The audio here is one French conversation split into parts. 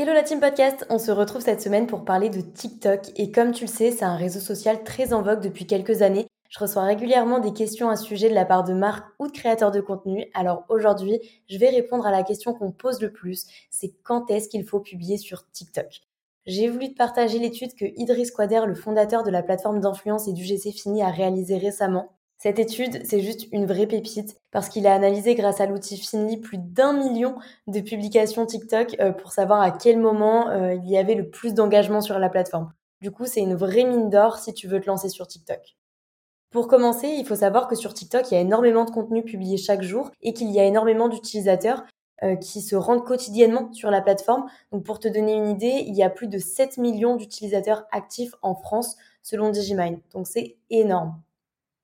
Hello la team podcast, on se retrouve cette semaine pour parler de TikTok et comme tu le sais, c'est un réseau social très en vogue depuis quelques années je reçois régulièrement des questions à ce sujet de la part de marques ou de créateurs de contenu. Alors aujourd'hui, je vais répondre à la question qu'on pose le plus, c'est quand est-ce qu'il faut publier sur TikTok? J'ai voulu te partager l'étude que Idriss Quader, le fondateur de la plateforme d'influence et du GC Fini, a réalisée récemment. Cette étude, c'est juste une vraie pépite parce qu'il a analysé grâce à l'outil Finly plus d'un million de publications TikTok euh, pour savoir à quel moment euh, il y avait le plus d'engagement sur la plateforme. Du coup, c'est une vraie mine d'or si tu veux te lancer sur TikTok. Pour commencer, il faut savoir que sur TikTok, il y a énormément de contenu publié chaque jour et qu'il y a énormément d'utilisateurs euh, qui se rendent quotidiennement sur la plateforme. Donc pour te donner une idée, il y a plus de 7 millions d'utilisateurs actifs en France selon Digimine. Donc c'est énorme.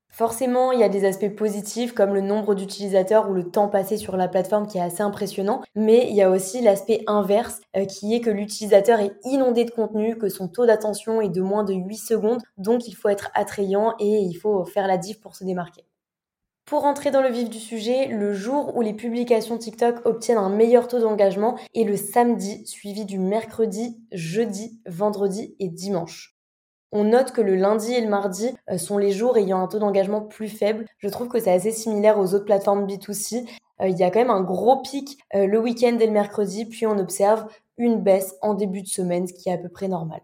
Forcément, il y a des aspects positifs comme le nombre d'utilisateurs ou le temps passé sur la plateforme qui est assez impressionnant, mais il y a aussi l'aspect inverse euh, qui est que l'utilisateur est inondé de contenu, que son taux d'attention est de moins de 8 secondes, donc il faut être attrayant et il faut faire la diff pour se démarquer. Pour entrer dans le vif du sujet, le jour où les publications TikTok obtiennent un meilleur taux d'engagement est le samedi, suivi du mercredi, jeudi, vendredi et dimanche. On note que le lundi et le mardi euh, sont les jours ayant un taux d'engagement plus faible. Je trouve que c'est assez similaire aux autres plateformes B2C. Euh, il y a quand même un gros pic euh, le week-end et le mercredi, puis on observe une baisse en début de semaine, ce qui est à peu près normal.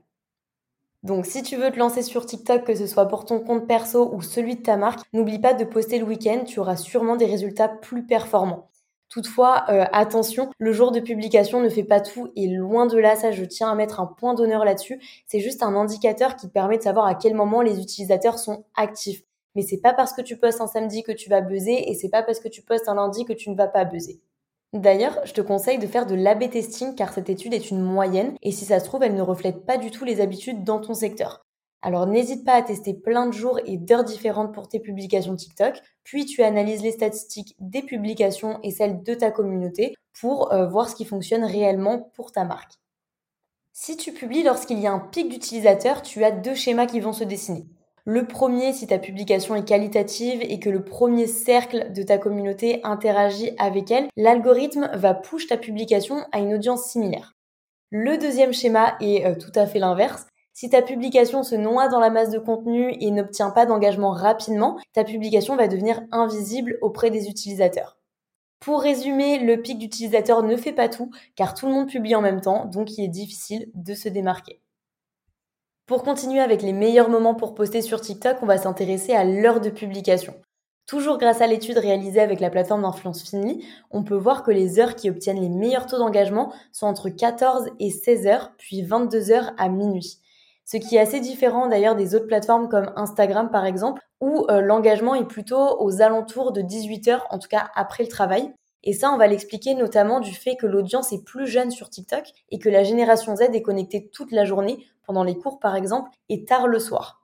Donc si tu veux te lancer sur TikTok, que ce soit pour ton compte perso ou celui de ta marque, n'oublie pas de poster le week-end, tu auras sûrement des résultats plus performants. Toutefois, euh, attention, le jour de publication ne fait pas tout et loin de là, ça je tiens à mettre un point d'honneur là-dessus. C'est juste un indicateur qui permet de savoir à quel moment les utilisateurs sont actifs. Mais c'est pas parce que tu postes un samedi que tu vas buzzer et c'est pas parce que tu postes un lundi que tu ne vas pas buzzer. D'ailleurs, je te conseille de faire de l'AB testing car cette étude est une moyenne et si ça se trouve, elle ne reflète pas du tout les habitudes dans ton secteur. Alors n'hésite pas à tester plein de jours et d'heures différentes pour tes publications TikTok, puis tu analyses les statistiques des publications et celles de ta communauté pour euh, voir ce qui fonctionne réellement pour ta marque. Si tu publies lorsqu'il y a un pic d'utilisateurs, tu as deux schémas qui vont se dessiner. Le premier, si ta publication est qualitative et que le premier cercle de ta communauté interagit avec elle, l'algorithme va push ta publication à une audience similaire. Le deuxième schéma est euh, tout à fait l'inverse. Si ta publication se noie dans la masse de contenu et n'obtient pas d'engagement rapidement, ta publication va devenir invisible auprès des utilisateurs. Pour résumer, le pic d'utilisateurs ne fait pas tout, car tout le monde publie en même temps, donc il est difficile de se démarquer. Pour continuer avec les meilleurs moments pour poster sur TikTok, on va s'intéresser à l'heure de publication. Toujours grâce à l'étude réalisée avec la plateforme d'influence Finly, on peut voir que les heures qui obtiennent les meilleurs taux d'engagement sont entre 14 et 16 heures, puis 22 heures à minuit ce qui est assez différent d'ailleurs des autres plateformes comme Instagram par exemple, où euh, l'engagement est plutôt aux alentours de 18 heures, en tout cas après le travail. Et ça, on va l'expliquer notamment du fait que l'audience est plus jeune sur TikTok et que la génération Z est connectée toute la journée, pendant les cours par exemple, et tard le soir.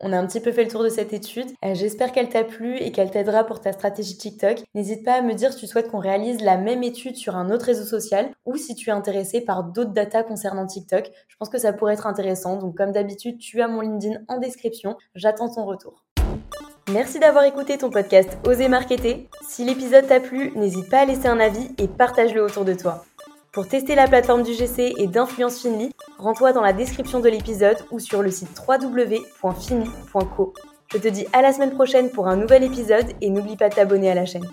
On a un petit peu fait le tour de cette étude. Euh, j'espère qu'elle t'a plu et qu'elle t'aidera pour ta stratégie TikTok. N'hésite pas à me dire si tu souhaites qu'on réalise la même étude sur un autre réseau social ou si tu es intéressé par d'autres datas concernant TikTok. Je pense que ça pourrait être intéressant. Donc comme d'habitude, tu as mon LinkedIn en description. J'attends ton retour. Merci d'avoir écouté ton podcast Oser Marketer. Si l'épisode t'a plu, n'hésite pas à laisser un avis et partage-le autour de toi. Pour tester la plateforme du GC et d'Influence Finly, rends-toi dans la description de l'épisode ou sur le site www.finly.co. Je te dis à la semaine prochaine pour un nouvel épisode et n'oublie pas de t'abonner à la chaîne.